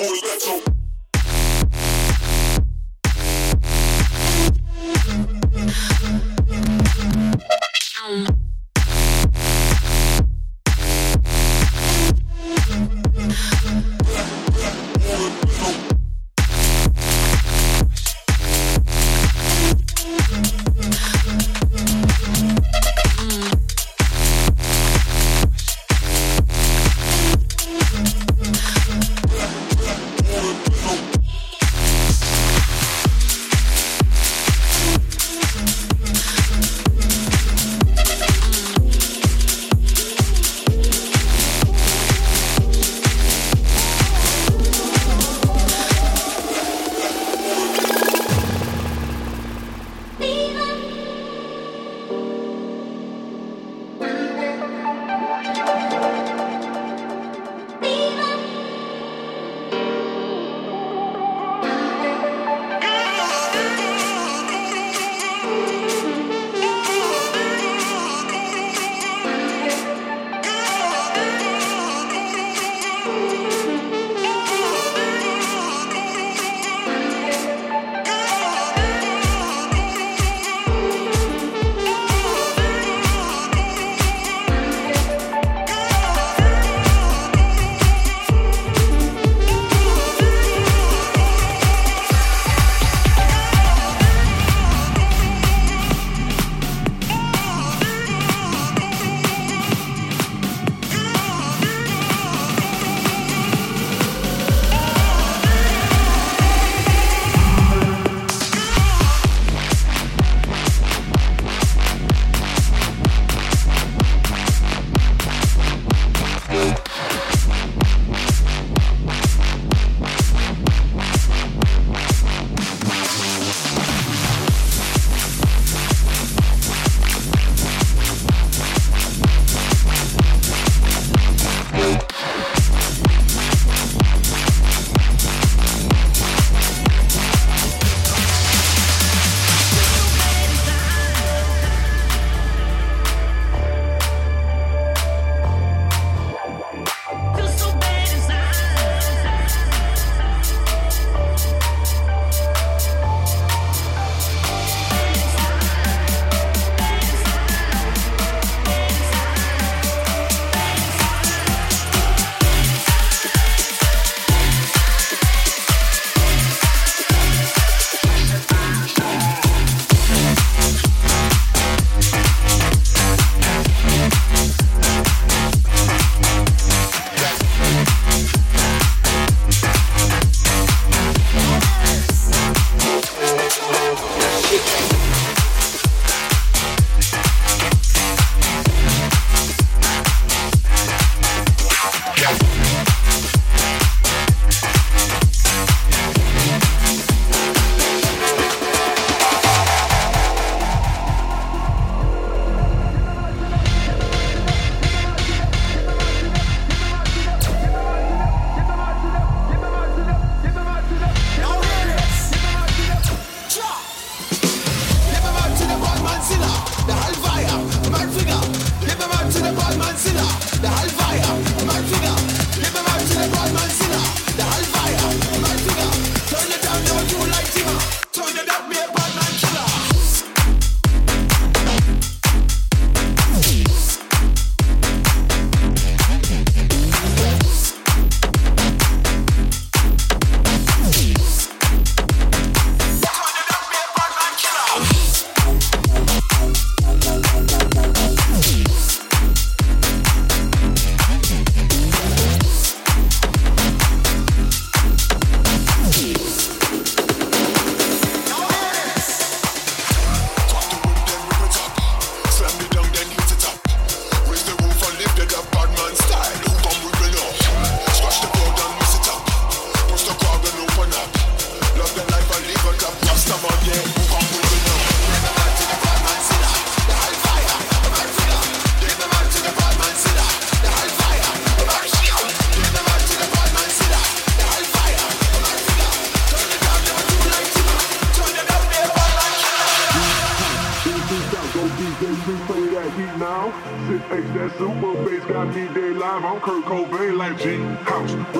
Only metal.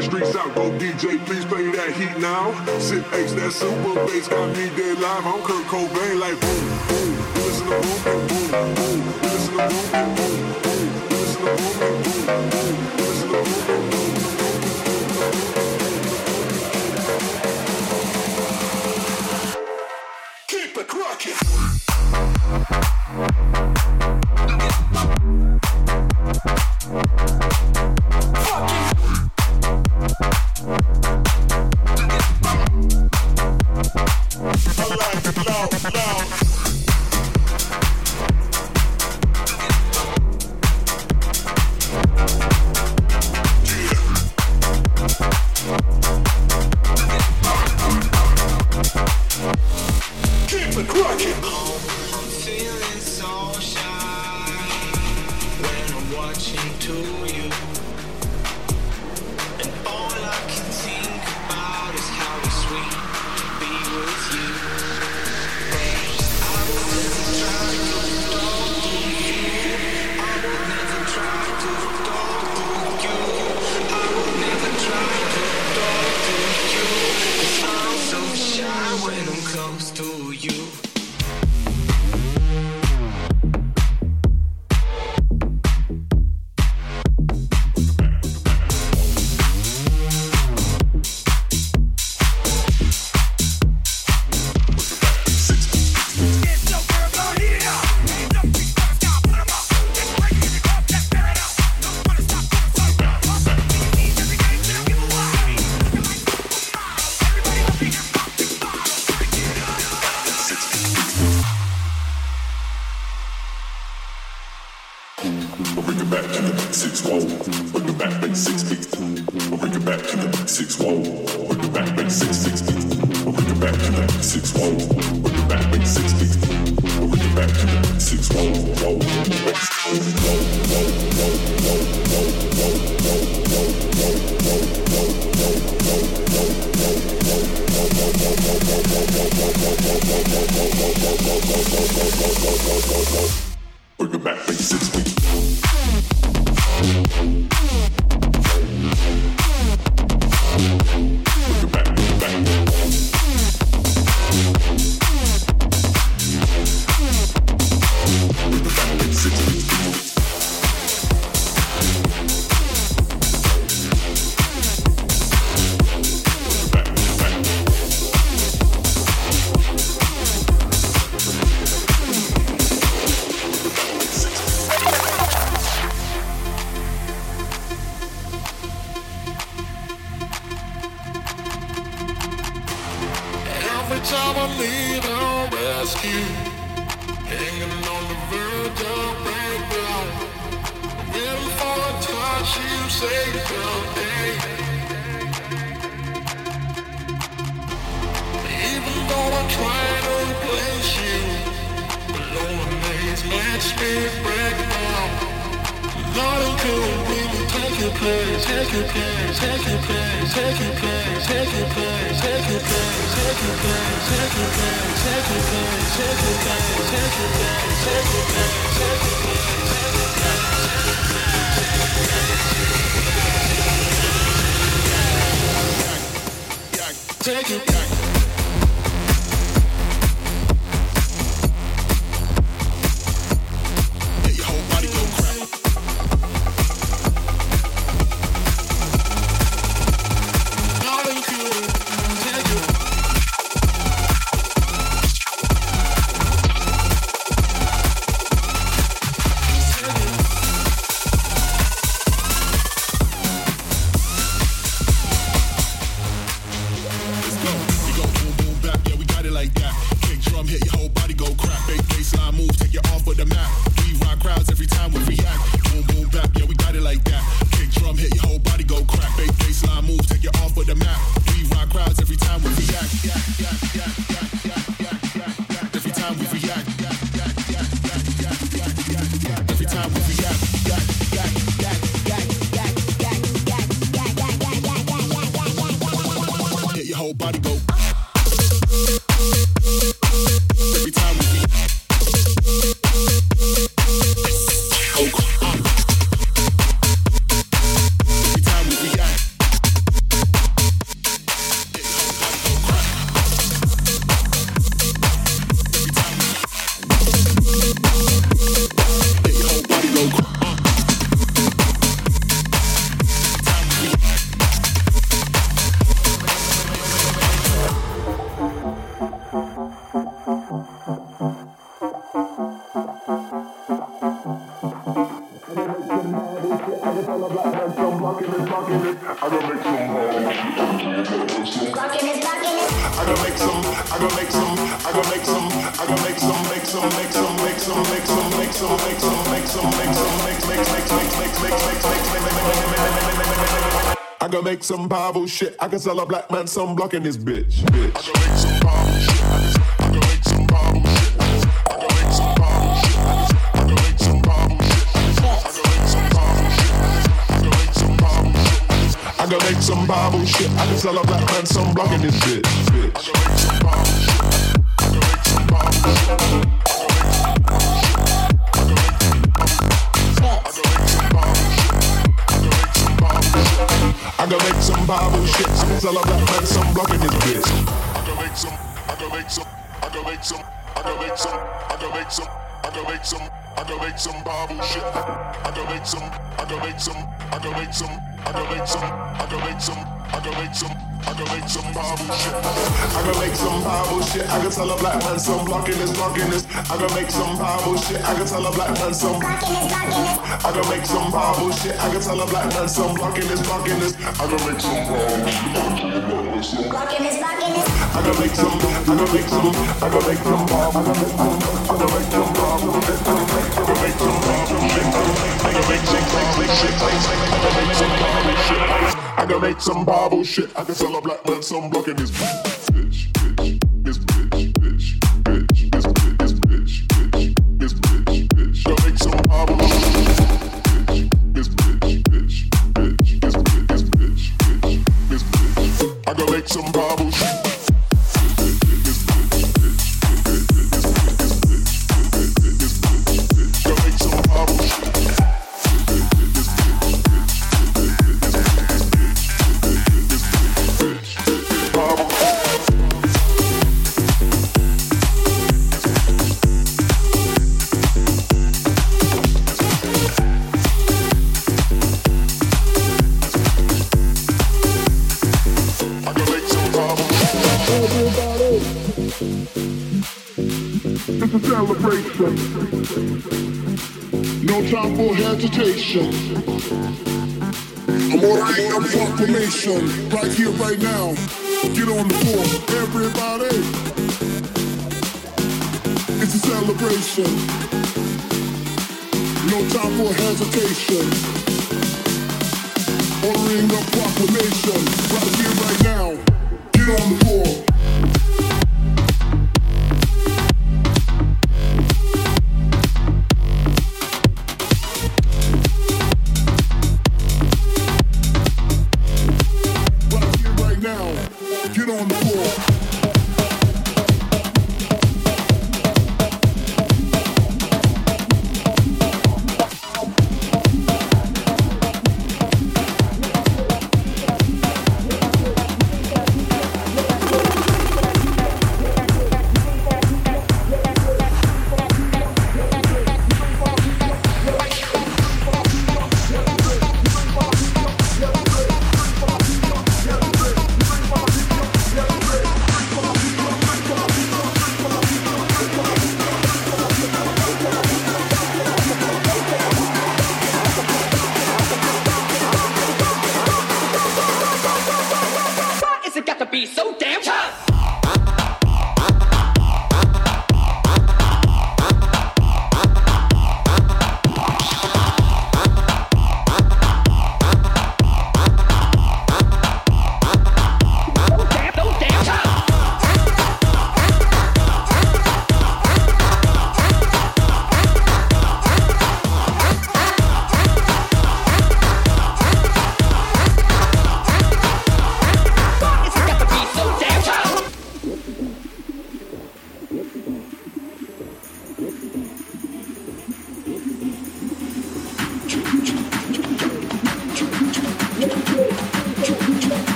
the streets out. Go DJ, please play that heat now. Sip ace that super bass got me dead live. I'm Kurt Cobain, like boom, boom. Listen to boom, boom, boom. Listen to boom. não, não. Take it back. I gotta make some Bible shit. I can sell a black man some blocking this bitch. Bitch. Some Bible shit. I can sell a black man some blocking this shit. I gotta make some Bible shit. I can sell a black man some blocking this bitch. I gotta make some, I gotta make some, I gotta make some, I gotta make some, I gotta make some, I gotta make some, I gotta make some Bible shit. I gotta make some, I gotta make some, I gotta make some, I gotta make some, I gotta make some, I gotta make some. I can make some Bible shit. I can make some Bible shit. I can tell a black man some blocking this, blocking this. I can make some Bible shit. I can tell a black man some blocking this, blocking this. I can make some Bible shit. I can tell a black man some blocking this, blocking this. I can make some Bible shit. Blocking this, blocking this. I can make some. I can make some. I can make some Bible. I can make some. I can make some Bible. I can make some Bible shit. I can make some Bible shit. I can make some Bible shit. I can make some Bible shit. I can sell a black man some blocking this It's a celebration. No time for hesitation. I'm ordering a proclamation right here, right now. Get on the floor, everybody. It's a celebration. No time for hesitation. Ordering a proclamation right here, right now. Get on the floor.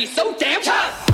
be so damn tough.